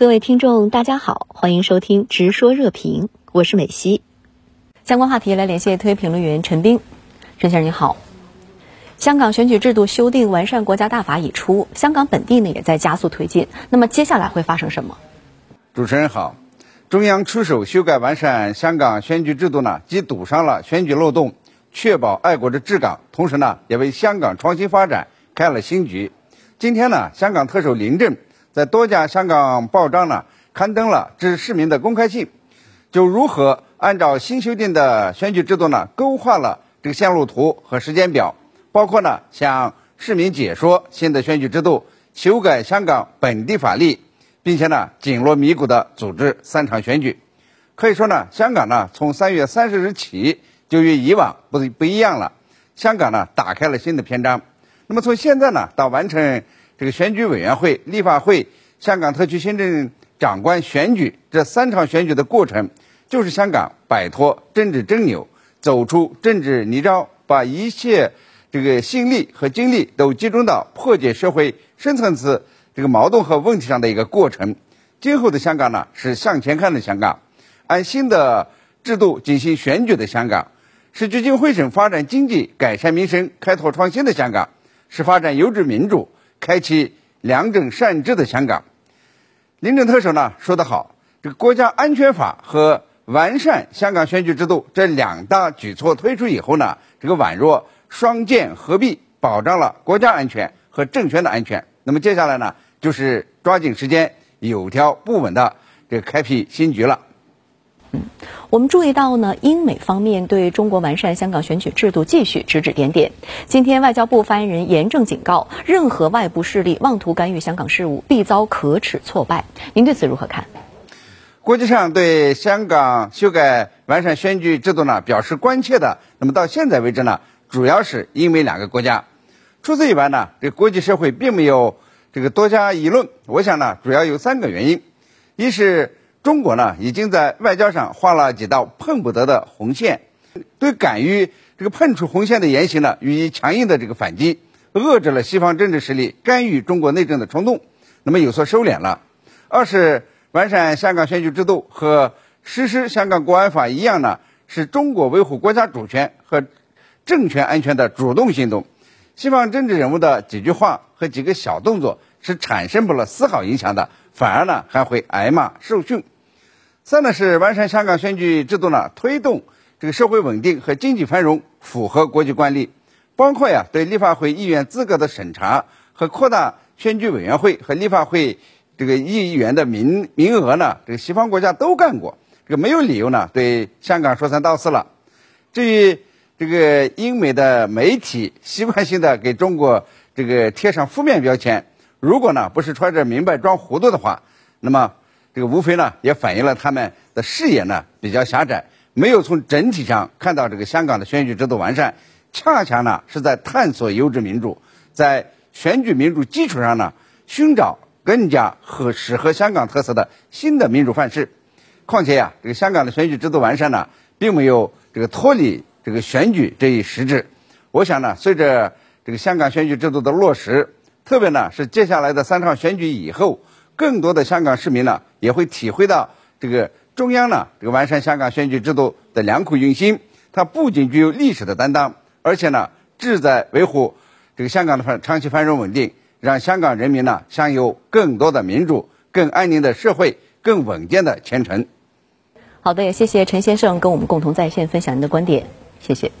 各位听众，大家好，欢迎收听《直说热评》，我是美西。相关话题来连线特约评论员陈斌，陈先生你好。香港选举制度修订完善国家大法已出，香港本地呢也在加速推进。那么接下来会发生什么？主持人好，中央出手修改完善香港选举制度呢，既堵上了选举漏洞，确保爱国的治港，同时呢，也为香港创新发展开了新局。今天呢，香港特首林郑。在多家香港报章呢刊登了致市民的公开信，就如何按照新修订的选举制度呢勾画了这个线路图和时间表，包括呢向市民解说新的选举制度，修改香港本地法律，并且呢紧锣密鼓的组织三场选举。可以说呢，香港呢从三月三十日起就与以往不不一样了，香港呢打开了新的篇章。那么从现在呢到完成。这个选举委员会、立法会、香港特区行政长官选举这三场选举的过程，就是香港摆脱政治争拗、走出政治泥沼，把一切这个心力和精力都集中到破解社会深层次这个矛盾和问题上的一个过程。今后的香港呢，是向前看的香港，按新的制度进行选举的香港，是聚精会神发展经济、改善民生、开拓创新的香港，是发展优质民主。开启良政善治的香港，林郑特首呢说得好，这个国家安全法和完善香港选举制度这两大举措推出以后呢，这个宛若双剑合璧，保障了国家安全和政权的安全。那么接下来呢，就是抓紧时间，有条不紊的这个开辟新局了。我们注意到呢，英美方面对中国完善香港选举制度继续指指点点。今天，外交部发言人严正警告，任何外部势力妄图干预香港事务，必遭可耻挫败。您对此如何看？国际上对香港修改完善选举制度呢表示关切的，那么到现在为止呢，主要是英美两个国家。除此以外呢，这国际社会并没有这个多加议论。我想呢，主要有三个原因：一是。中国呢，已经在外交上画了几道碰不得的红线，对敢于这个碰触红线的言行呢，予以强硬的这个反击，遏制了西方政治势力干预中国内政的冲动，那么有所收敛了。二是完善香港选举制度和实施香港国安法一样呢，是中国维护国家主权和政权安全的主动行动，西方政治人物的几句话和几个小动作是产生不了丝毫影响的。反而呢还会挨骂受训。三呢是完善香港选举制度呢，推动这个社会稳定和经济繁荣，符合国际惯例。包括呀对立法会议员资格的审查和扩大选举委员会和立法会这个议员的名名额呢，这个西方国家都干过，这个没有理由呢对香港说三道四了。至于这个英美的媒体习惯性的给中国这个贴上负面标签。如果呢不是揣着明白装糊涂的话，那么这个无非呢也反映了他们的视野呢比较狭窄，没有从整体上看到这个香港的选举制度完善，恰恰呢是在探索优质民主，在选举民主基础上呢寻找更加合适合香港特色的新的民主范式。况且呀，这个香港的选举制度完善呢，并没有这个脱离这个选举这一实质。我想呢，随着这个香港选举制度的落实。特别呢是接下来的三场选举以后，更多的香港市民呢也会体会到这个中央呢这个完善香港选举制度的良苦用心。它不仅具有历史的担当，而且呢志在维护这个香港的繁长期繁荣稳定，让香港人民呢享有更多的民主、更安宁的社会、更稳健的前程。好的，也谢谢陈先生跟我们共同在线分享您的观点，谢谢。